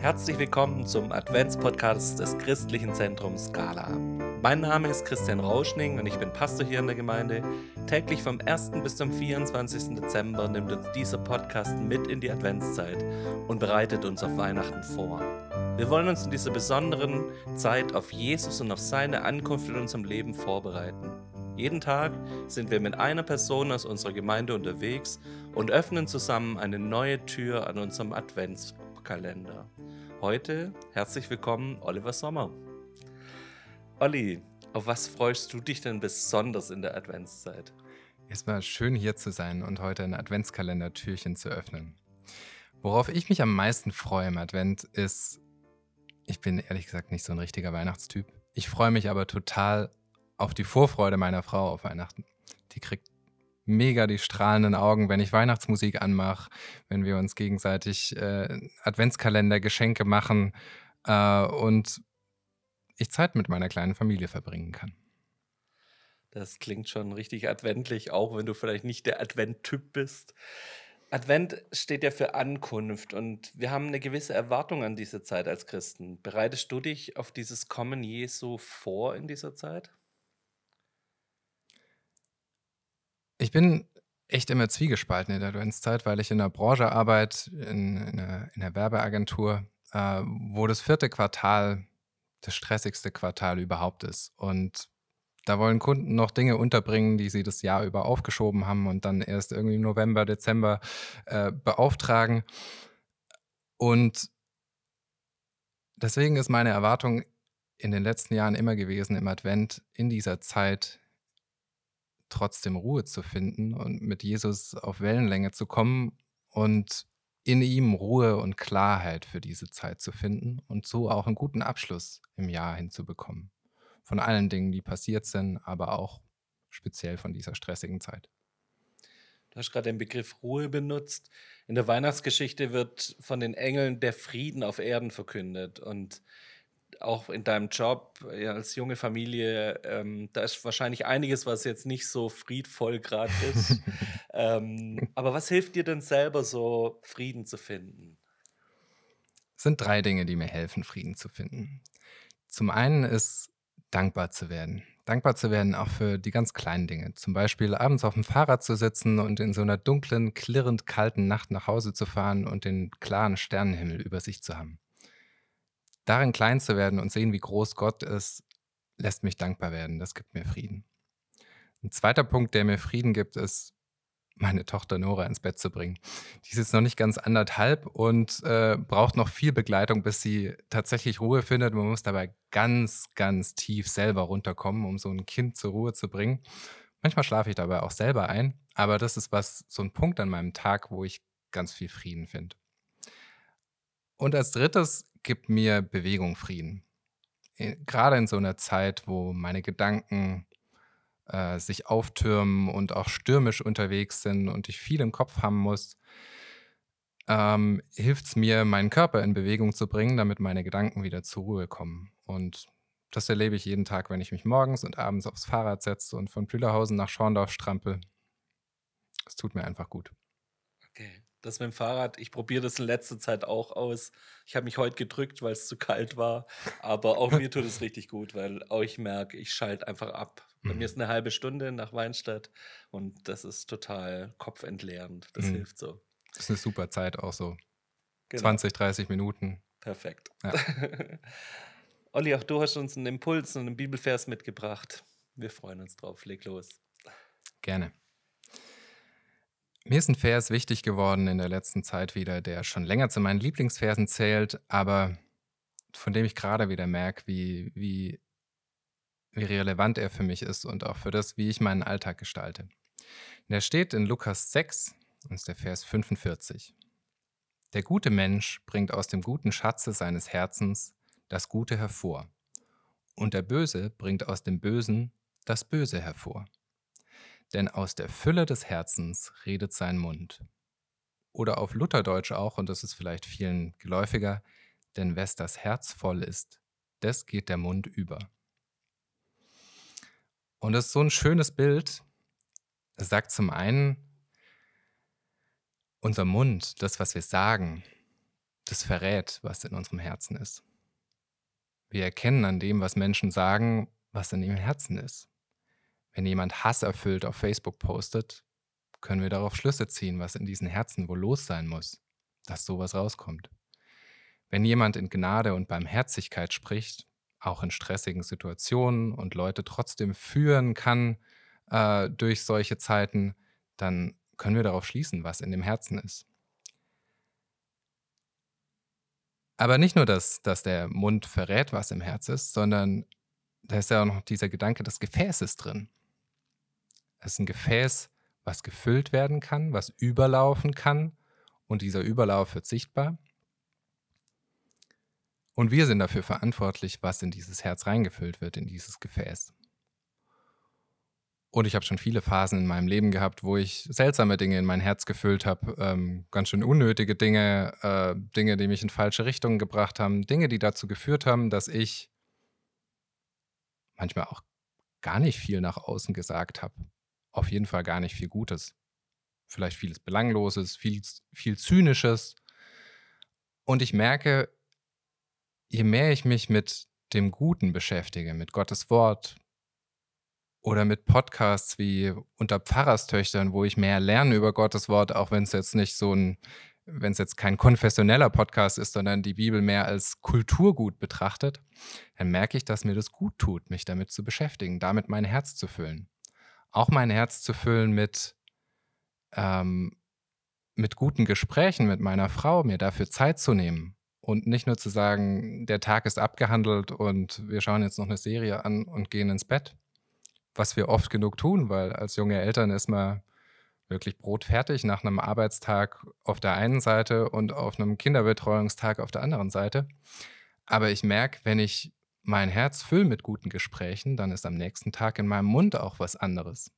Herzlich willkommen zum Adventspodcast des Christlichen Zentrums Skala. Mein Name ist Christian Rauschning und ich bin Pastor hier in der Gemeinde. Täglich vom 1. bis zum 24. Dezember nimmt uns dieser Podcast mit in die Adventszeit und bereitet uns auf Weihnachten vor. Wir wollen uns in dieser besonderen Zeit auf Jesus und auf seine Ankunft in unserem Leben vorbereiten. Jeden Tag sind wir mit einer Person aus unserer Gemeinde unterwegs und öffnen zusammen eine neue Tür an unserem Adventskalender. Heute herzlich willkommen, Oliver Sommer. Olli, auf was freust du dich denn besonders in der Adventszeit? Erstmal schön hier zu sein und heute ein Adventskalender-Türchen zu öffnen. Worauf ich mich am meisten freue im Advent ist, ich bin ehrlich gesagt nicht so ein richtiger Weihnachtstyp. Ich freue mich aber total auf die Vorfreude meiner Frau auf Weihnachten. Die kriegt mega die strahlenden Augen, wenn ich Weihnachtsmusik anmache, wenn wir uns gegenseitig äh, Adventskalender, Geschenke machen äh, und ich Zeit mit meiner kleinen Familie verbringen kann. Das klingt schon richtig adventlich, auch wenn du vielleicht nicht der Advent-Typ bist. Advent steht ja für Ankunft und wir haben eine gewisse Erwartung an diese Zeit als Christen. Bereitest du dich auf dieses Kommen Jesu vor in dieser Zeit? Ich bin echt immer zwiegespalten in der Adventszeit, weil ich in der Branche arbeite, in, in, der, in der Werbeagentur, äh, wo das vierte Quartal das stressigste Quartal überhaupt ist. Und da wollen Kunden noch Dinge unterbringen, die sie das Jahr über aufgeschoben haben und dann erst irgendwie im November, Dezember äh, beauftragen. Und deswegen ist meine Erwartung in den letzten Jahren immer gewesen, im Advent in dieser Zeit trotzdem Ruhe zu finden und mit Jesus auf Wellenlänge zu kommen und in ihm Ruhe und Klarheit für diese Zeit zu finden und so auch einen guten Abschluss im Jahr hinzubekommen. Von allen Dingen, die passiert sind, aber auch speziell von dieser stressigen Zeit. Du hast gerade den Begriff Ruhe benutzt. In der Weihnachtsgeschichte wird von den Engeln der Frieden auf Erden verkündet. Und auch in deinem Job ja, als junge Familie, ähm, da ist wahrscheinlich einiges, was jetzt nicht so friedvoll gerade ist. ähm, aber was hilft dir denn selber so, Frieden zu finden? Es sind drei Dinge, die mir helfen, Frieden zu finden. Zum einen ist dankbar zu werden. Dankbar zu werden auch für die ganz kleinen Dinge. Zum Beispiel abends auf dem Fahrrad zu sitzen und in so einer dunklen, klirrend kalten Nacht nach Hause zu fahren und den klaren Sternenhimmel über sich zu haben darin klein zu werden und sehen, wie groß Gott ist, lässt mich dankbar werden. Das gibt mir Frieden. Ein zweiter Punkt, der mir Frieden gibt, ist, meine Tochter Nora ins Bett zu bringen. Die ist jetzt noch nicht ganz anderthalb und äh, braucht noch viel Begleitung, bis sie tatsächlich Ruhe findet. Man muss dabei ganz, ganz tief selber runterkommen, um so ein Kind zur Ruhe zu bringen. Manchmal schlafe ich dabei auch selber ein, aber das ist was, so ein Punkt an meinem Tag, wo ich ganz viel Frieden finde. Und als drittes gibt mir Bewegung Frieden. Gerade in so einer Zeit, wo meine Gedanken äh, sich auftürmen und auch stürmisch unterwegs sind und ich viel im Kopf haben muss, ähm, hilft es mir, meinen Körper in Bewegung zu bringen, damit meine Gedanken wieder zur Ruhe kommen. Und das erlebe ich jeden Tag, wenn ich mich morgens und abends aufs Fahrrad setze und von Plüderhausen nach Schorndorf strampel. Es tut mir einfach gut. Okay. Das mit dem Fahrrad, ich probiere das in letzter Zeit auch aus. Ich habe mich heute gedrückt, weil es zu kalt war. Aber auch mir tut es richtig gut, weil auch ich merke, ich schalte einfach ab. Bei mir mhm. ist eine halbe Stunde nach Weinstadt und das ist total kopfentleerend. Das mhm. hilft so. Das ist eine super Zeit auch so. Genau. 20, 30 Minuten. Perfekt. Ja. Olli, auch du hast uns einen Impuls und einen Bibelvers mitgebracht. Wir freuen uns drauf. Leg los. Gerne. Mir ist ein Vers wichtig geworden in der letzten Zeit wieder, der schon länger zu meinen Lieblingsversen zählt, aber von dem ich gerade wieder merke, wie, wie, wie relevant er für mich ist und auch für das, wie ich meinen Alltag gestalte. Der steht in Lukas 6, und ist der Vers 45. Der gute Mensch bringt aus dem guten Schatze seines Herzens das Gute hervor, und der Böse bringt aus dem Bösen das Böse hervor denn aus der Fülle des Herzens redet sein Mund. Oder auf Lutherdeutsch auch, und das ist vielleicht vielen geläufiger, denn wes das Herz voll ist, des geht der Mund über. Und das ist so ein schönes Bild. Es sagt zum einen, unser Mund, das, was wir sagen, das verrät, was in unserem Herzen ist. Wir erkennen an dem, was Menschen sagen, was in ihrem Herzen ist. Wenn jemand hasserfüllt auf Facebook postet, können wir darauf Schlüsse ziehen, was in diesen Herzen wohl los sein muss, dass sowas rauskommt. Wenn jemand in Gnade und Barmherzigkeit spricht, auch in stressigen Situationen und Leute trotzdem führen kann äh, durch solche Zeiten, dann können wir darauf schließen, was in dem Herzen ist. Aber nicht nur, dass, dass der Mund verrät, was im Herz ist, sondern da ist ja auch noch dieser Gedanke des Gefäßes drin. Es ist ein Gefäß, was gefüllt werden kann, was überlaufen kann und dieser Überlauf wird sichtbar. Und wir sind dafür verantwortlich, was in dieses Herz reingefüllt wird, in dieses Gefäß. Und ich habe schon viele Phasen in meinem Leben gehabt, wo ich seltsame Dinge in mein Herz gefüllt habe, ähm, ganz schön unnötige Dinge, äh, Dinge, die mich in falsche Richtungen gebracht haben, Dinge, die dazu geführt haben, dass ich manchmal auch gar nicht viel nach außen gesagt habe. Auf jeden Fall gar nicht viel Gutes. Vielleicht vieles Belangloses, viel, viel Zynisches. Und ich merke, je mehr ich mich mit dem Guten beschäftige, mit Gottes Wort, oder mit Podcasts wie unter Pfarrerstöchtern, wo ich mehr lerne über Gottes Wort, auch wenn es jetzt nicht so ein, wenn es jetzt kein konfessioneller Podcast ist, sondern die Bibel mehr als Kulturgut betrachtet, dann merke ich, dass mir das gut tut, mich damit zu beschäftigen, damit mein Herz zu füllen. Auch mein Herz zu füllen mit, ähm, mit guten Gesprächen mit meiner Frau, mir dafür Zeit zu nehmen und nicht nur zu sagen, der Tag ist abgehandelt und wir schauen jetzt noch eine Serie an und gehen ins Bett, was wir oft genug tun, weil als junge Eltern ist man wirklich brotfertig nach einem Arbeitstag auf der einen Seite und auf einem Kinderbetreuungstag auf der anderen Seite. Aber ich merke, wenn ich mein Herz fülle mit guten Gesprächen, dann ist am nächsten Tag in meinem Mund auch was anderes.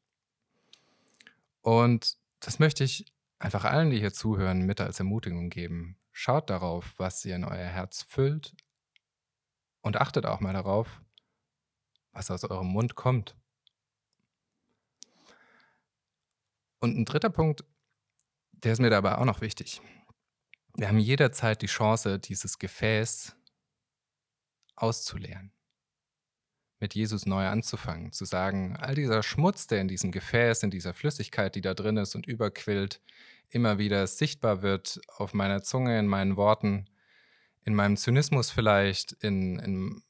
Und das möchte ich einfach allen, die hier zuhören, mit als Ermutigung geben. Schaut darauf, was ihr in euer Herz füllt und achtet auch mal darauf, was aus eurem Mund kommt. Und ein dritter Punkt, der ist mir dabei auch noch wichtig. Wir haben jederzeit die Chance, dieses Gefäß auszuleeren. Mit Jesus neu anzufangen, zu sagen, all dieser Schmutz, der in diesem Gefäß, in dieser Flüssigkeit, die da drin ist und überquillt, immer wieder sichtbar wird auf meiner Zunge, in meinen Worten, in meinem Zynismus vielleicht, in, in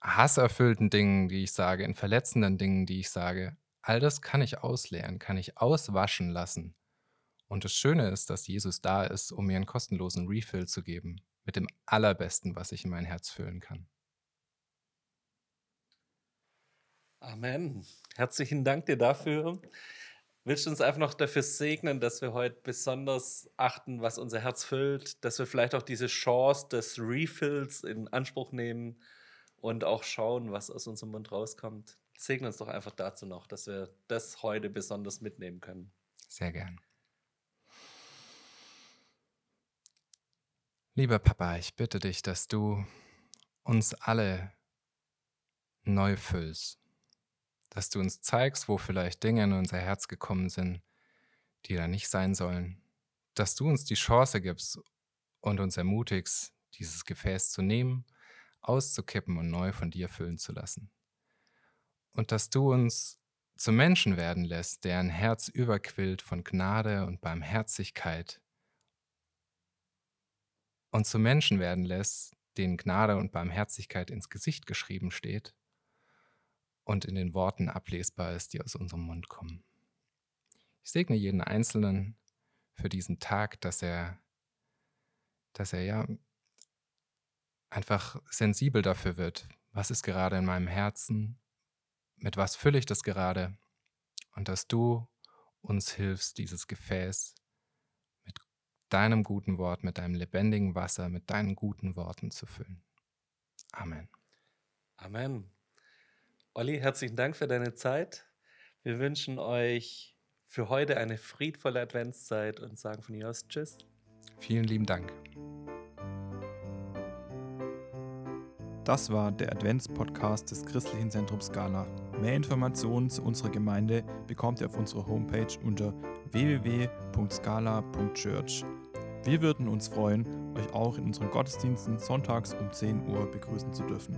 hasserfüllten Dingen, die ich sage, in verletzenden Dingen, die ich sage, All das kann ich ausleeren, kann ich auswaschen lassen. Und das Schöne ist, dass Jesus da ist, um mir einen kostenlosen Refill zu geben, mit dem Allerbesten, was ich in mein Herz füllen kann. Amen. Herzlichen Dank dir dafür. Willst du uns einfach noch dafür segnen, dass wir heute besonders achten, was unser Herz füllt, dass wir vielleicht auch diese Chance des Refills in Anspruch nehmen und auch schauen, was aus unserem Mund rauskommt? segne uns doch einfach dazu noch, dass wir das heute besonders mitnehmen können. Sehr gern. Lieber Papa, ich bitte dich, dass du uns alle neu füllst, dass du uns zeigst, wo vielleicht Dinge in unser Herz gekommen sind, die da nicht sein sollen, dass du uns die Chance gibst und uns ermutigst, dieses Gefäß zu nehmen, auszukippen und neu von dir füllen zu lassen. Und dass du uns zu Menschen werden lässt, deren Herz überquillt von Gnade und Barmherzigkeit und zu Menschen werden lässt, denen Gnade und Barmherzigkeit ins Gesicht geschrieben steht und in den Worten ablesbar ist, die aus unserem Mund kommen. Ich segne jeden Einzelnen für diesen Tag, dass er, dass er ja einfach sensibel dafür wird, was ist gerade in meinem Herzen, mit was fülle ich das gerade? Und dass du uns hilfst, dieses Gefäß deinem guten Wort, mit deinem lebendigen Wasser, mit deinen guten Worten zu füllen. Amen. Amen. Olli, herzlichen Dank für deine Zeit. Wir wünschen euch für heute eine friedvolle Adventszeit und sagen von hier aus Tschüss. Vielen lieben Dank. Das war der Adventspodcast des Christlichen Zentrums Scala. Mehr Informationen zu unserer Gemeinde bekommt ihr auf unserer Homepage unter www.scala.church. Wir würden uns freuen, euch auch in unseren Gottesdiensten sonntags um 10 Uhr begrüßen zu dürfen.